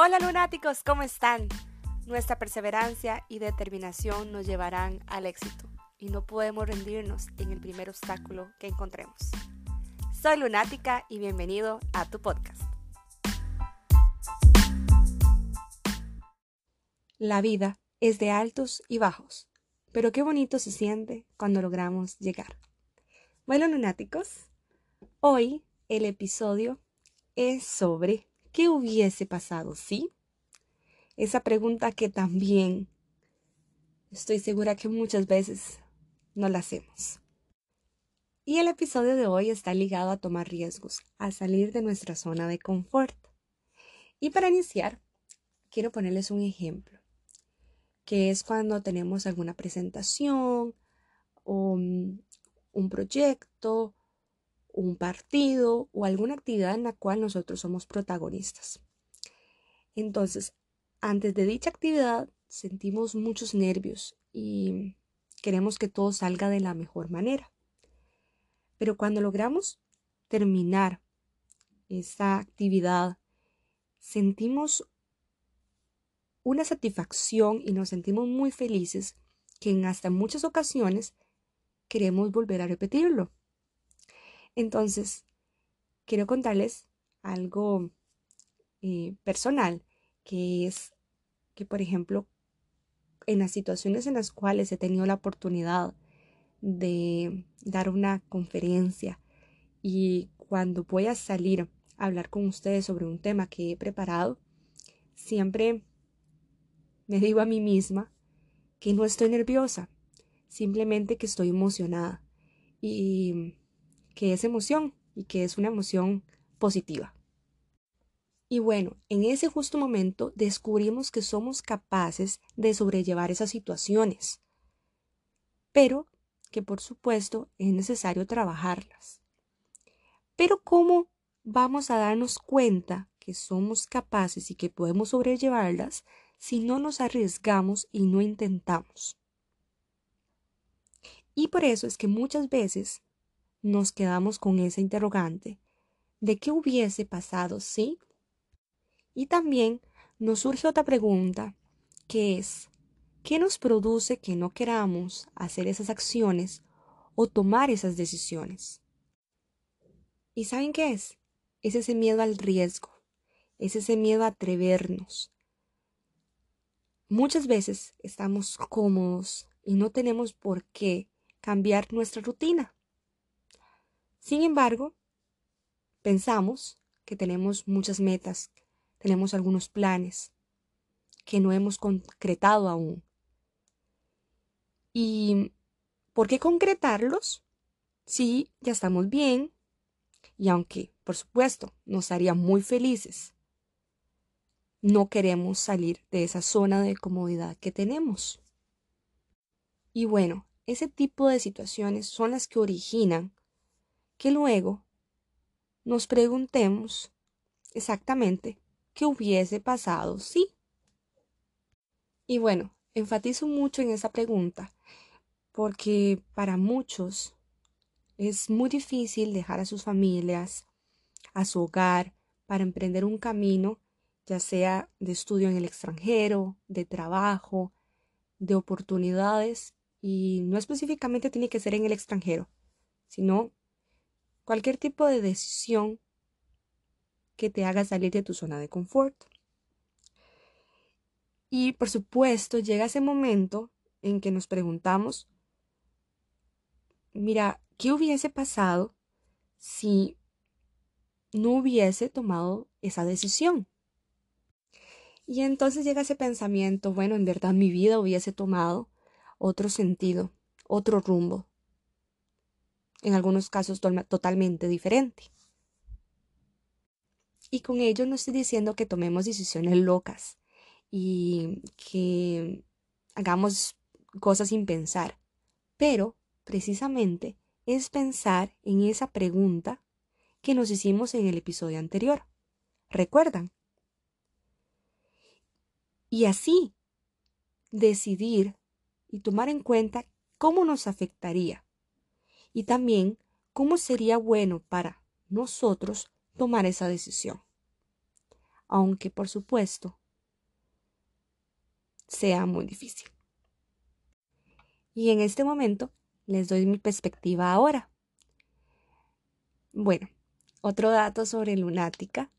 Hola lunáticos, ¿cómo están? Nuestra perseverancia y determinación nos llevarán al éxito y no podemos rendirnos en el primer obstáculo que encontremos. Soy lunática y bienvenido a tu podcast. La vida es de altos y bajos, pero qué bonito se siente cuando logramos llegar. Bueno, lunáticos, hoy el episodio es sobre ¿Qué hubiese pasado si? Esa pregunta que también estoy segura que muchas veces no la hacemos. Y el episodio de hoy está ligado a tomar riesgos, a salir de nuestra zona de confort. Y para iniciar, quiero ponerles un ejemplo, que es cuando tenemos alguna presentación o un proyecto un partido o alguna actividad en la cual nosotros somos protagonistas. Entonces, antes de dicha actividad sentimos muchos nervios y queremos que todo salga de la mejor manera. Pero cuando logramos terminar esa actividad, sentimos una satisfacción y nos sentimos muy felices que en hasta muchas ocasiones queremos volver a repetirlo. Entonces, quiero contarles algo eh, personal, que es que, por ejemplo, en las situaciones en las cuales he tenido la oportunidad de dar una conferencia y cuando voy a salir a hablar con ustedes sobre un tema que he preparado, siempre me digo a mí misma que no estoy nerviosa, simplemente que estoy emocionada. Y que es emoción y que es una emoción positiva. Y bueno, en ese justo momento descubrimos que somos capaces de sobrellevar esas situaciones, pero que por supuesto es necesario trabajarlas. Pero ¿cómo vamos a darnos cuenta que somos capaces y que podemos sobrellevarlas si no nos arriesgamos y no intentamos? Y por eso es que muchas veces nos quedamos con esa interrogante de qué hubiese pasado si. Y también nos surge otra pregunta, que es, ¿qué nos produce que no queramos hacer esas acciones o tomar esas decisiones? ¿Y saben qué es? Es ese miedo al riesgo, es ese miedo a atrevernos. Muchas veces estamos cómodos y no tenemos por qué cambiar nuestra rutina. Sin embargo, pensamos que tenemos muchas metas, tenemos algunos planes que no hemos concretado aún. ¿Y por qué concretarlos si ya estamos bien? Y aunque, por supuesto, nos haría muy felices, no queremos salir de esa zona de comodidad que tenemos. Y bueno, ese tipo de situaciones son las que originan que luego nos preguntemos exactamente qué hubiese pasado si. Y bueno, enfatizo mucho en esa pregunta porque para muchos es muy difícil dejar a sus familias, a su hogar, para emprender un camino, ya sea de estudio en el extranjero, de trabajo, de oportunidades, y no específicamente tiene que ser en el extranjero, sino cualquier tipo de decisión que te haga salir de tu zona de confort. Y por supuesto llega ese momento en que nos preguntamos, mira, ¿qué hubiese pasado si no hubiese tomado esa decisión? Y entonces llega ese pensamiento, bueno, en verdad mi vida hubiese tomado otro sentido, otro rumbo en algunos casos totalmente diferente. Y con ello no estoy diciendo que tomemos decisiones locas y que hagamos cosas sin pensar, pero precisamente es pensar en esa pregunta que nos hicimos en el episodio anterior. ¿Recuerdan? Y así decidir y tomar en cuenta cómo nos afectaría y también cómo sería bueno para nosotros tomar esa decisión. aunque por supuesto sea muy difícil. Y en este momento les doy mi perspectiva ahora. Bueno, otro dato sobre Lunática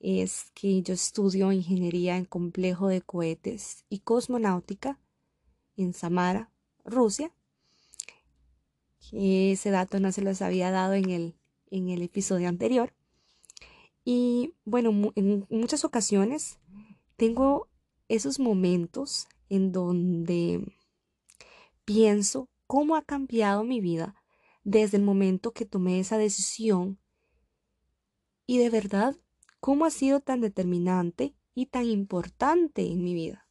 es que yo estudio ingeniería en complejo de cohetes y cosmonáutica en Samara, Rusia. Ese dato no se los había dado en el, en el episodio anterior. Y bueno, en muchas ocasiones tengo esos momentos en donde pienso cómo ha cambiado mi vida desde el momento que tomé esa decisión y de verdad cómo ha sido tan determinante y tan importante en mi vida.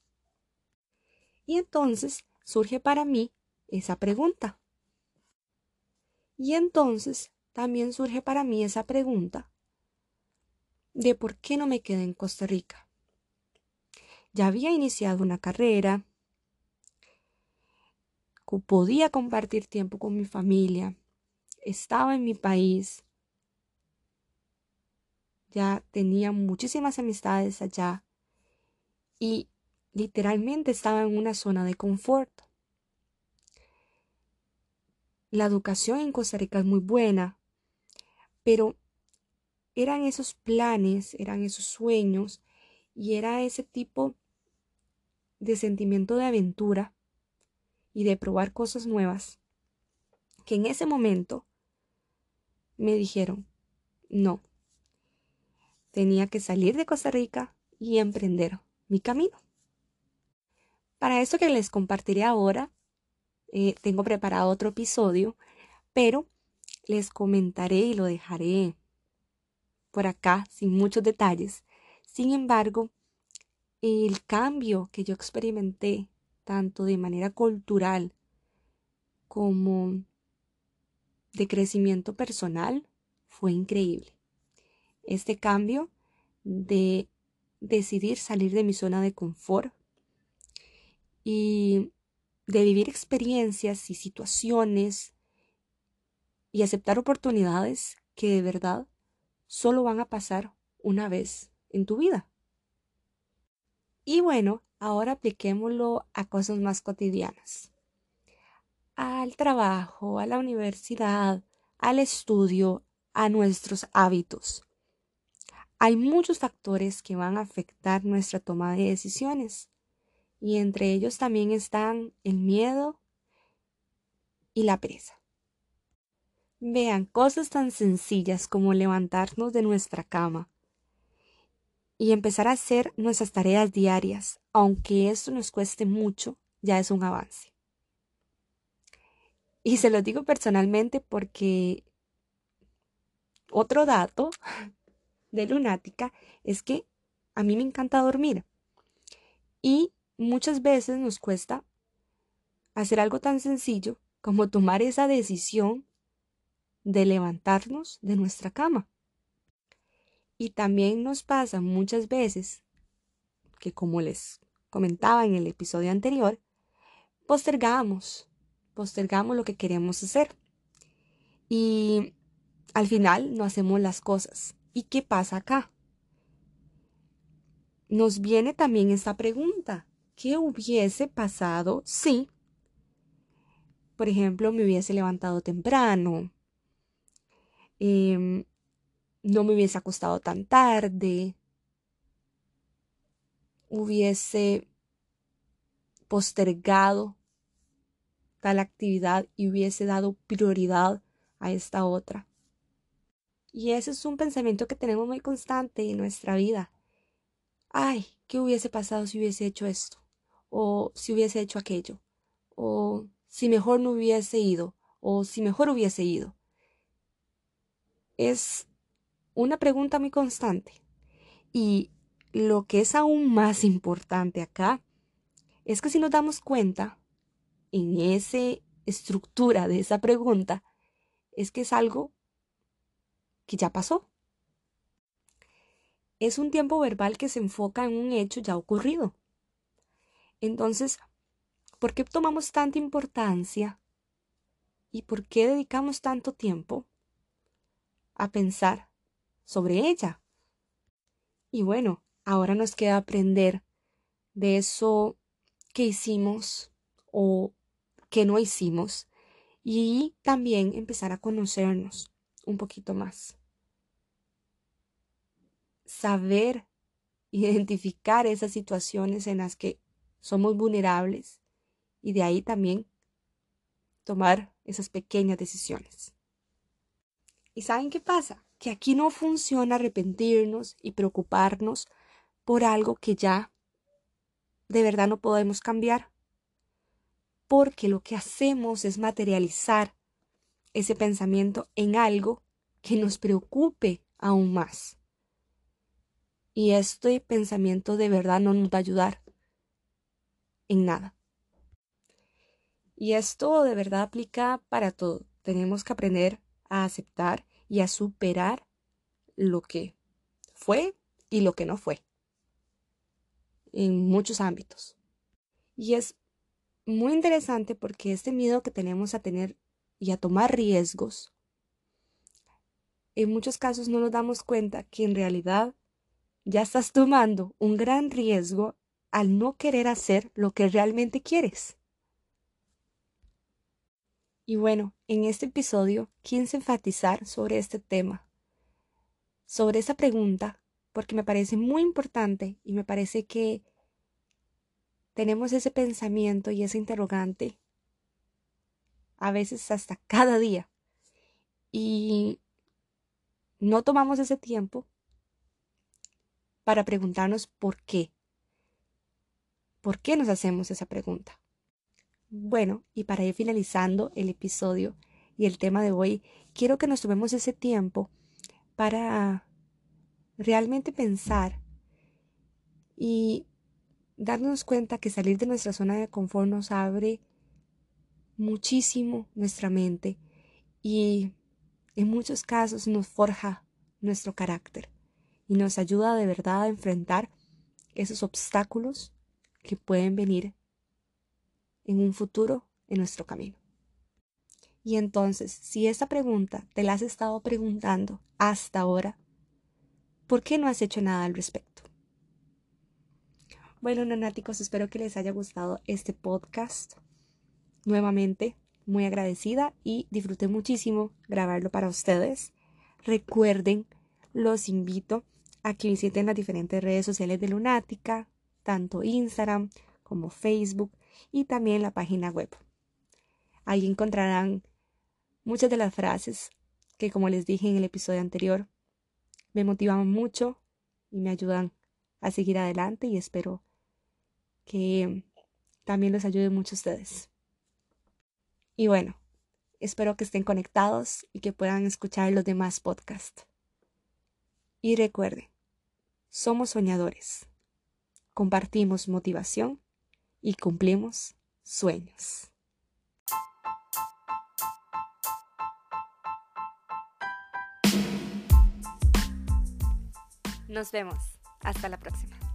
Y entonces surge para mí esa pregunta. Y entonces también surge para mí esa pregunta de por qué no me quedé en Costa Rica. Ya había iniciado una carrera, podía compartir tiempo con mi familia, estaba en mi país, ya tenía muchísimas amistades allá y literalmente estaba en una zona de confort. La educación en Costa Rica es muy buena, pero eran esos planes, eran esos sueños y era ese tipo de sentimiento de aventura y de probar cosas nuevas que en ese momento me dijeron, no, tenía que salir de Costa Rica y emprender mi camino. Para esto que les compartiré ahora, eh, tengo preparado otro episodio, pero les comentaré y lo dejaré por acá sin muchos detalles. Sin embargo, el cambio que yo experimenté, tanto de manera cultural como de crecimiento personal, fue increíble este cambio de decidir salir de mi zona de confort y de vivir experiencias y situaciones y aceptar oportunidades que de verdad solo van a pasar una vez en tu vida. Y bueno, ahora apliquémoslo a cosas más cotidianas. Al trabajo, a la universidad, al estudio, a nuestros hábitos. Hay muchos factores que van a afectar nuestra toma de decisiones y entre ellos también están el miedo y la pereza. Vean, cosas tan sencillas como levantarnos de nuestra cama y empezar a hacer nuestras tareas diarias, aunque esto nos cueste mucho, ya es un avance. Y se lo digo personalmente porque otro dato de lunática es que a mí me encanta dormir y muchas veces nos cuesta hacer algo tan sencillo como tomar esa decisión de levantarnos de nuestra cama. Y también nos pasa muchas veces que, como les comentaba en el episodio anterior, postergamos, postergamos lo que queremos hacer. Y al final no hacemos las cosas. ¿Y qué pasa acá? Nos viene también esta pregunta. ¿Qué hubiese pasado si, por ejemplo, me hubiese levantado temprano? Em, no me hubiese acostado tan tarde. Hubiese postergado tal actividad y hubiese dado prioridad a esta otra. Y ese es un pensamiento que tenemos muy constante en nuestra vida. Ay, ¿qué hubiese pasado si hubiese hecho esto? O si hubiese hecho aquello. O si mejor no hubiese ido. O si mejor hubiese ido. Es una pregunta muy constante. Y lo que es aún más importante acá es que si nos damos cuenta en esa estructura de esa pregunta, es que es algo que ya pasó. Es un tiempo verbal que se enfoca en un hecho ya ocurrido. Entonces, ¿por qué tomamos tanta importancia y por qué dedicamos tanto tiempo a pensar sobre ella? Y bueno, Ahora nos queda aprender de eso que hicimos o que no hicimos y también empezar a conocernos un poquito más. Saber identificar esas situaciones en las que somos vulnerables y de ahí también tomar esas pequeñas decisiones. ¿Y saben qué pasa? Que aquí no funciona arrepentirnos y preocuparnos por algo que ya de verdad no podemos cambiar. Porque lo que hacemos es materializar ese pensamiento en algo que nos preocupe aún más. Y este pensamiento de verdad no nos va a ayudar en nada. Y esto de verdad aplica para todo. Tenemos que aprender a aceptar y a superar lo que fue y lo que no fue. En muchos ámbitos. Y es muy interesante porque este miedo que tenemos a tener y a tomar riesgos, en muchos casos no nos damos cuenta que en realidad ya estás tomando un gran riesgo al no querer hacer lo que realmente quieres. Y bueno, en este episodio quise enfatizar sobre este tema, sobre esa pregunta, porque me parece muy importante y me parece que tenemos ese pensamiento y ese interrogante a veces hasta cada día y no tomamos ese tiempo para preguntarnos por qué. ¿Por qué nos hacemos esa pregunta? Bueno, y para ir finalizando el episodio y el tema de hoy, quiero que nos tomemos ese tiempo para realmente pensar y darnos cuenta que salir de nuestra zona de confort nos abre muchísimo nuestra mente y en muchos casos nos forja nuestro carácter y nos ayuda de verdad a enfrentar esos obstáculos que pueden venir en un futuro en nuestro camino. Y entonces, si esta pregunta te la has estado preguntando hasta ahora, ¿por qué no has hecho nada al respecto? Bueno, nanáticos, espero que les haya gustado este podcast. Nuevamente, muy agradecida y disfruté muchísimo grabarlo para ustedes. Recuerden, los invito a que visiten las diferentes redes sociales de Lunática, tanto Instagram como Facebook y también la página web. Ahí encontrarán muchas de las frases que, como les dije en el episodio anterior, me motivan mucho y me ayudan a seguir adelante y espero que también les ayude mucho a ustedes. Y bueno, espero que estén conectados y que puedan escuchar los demás podcasts. Y recuerden, somos soñadores, compartimos motivación y cumplimos sueños. Nos vemos. Hasta la próxima.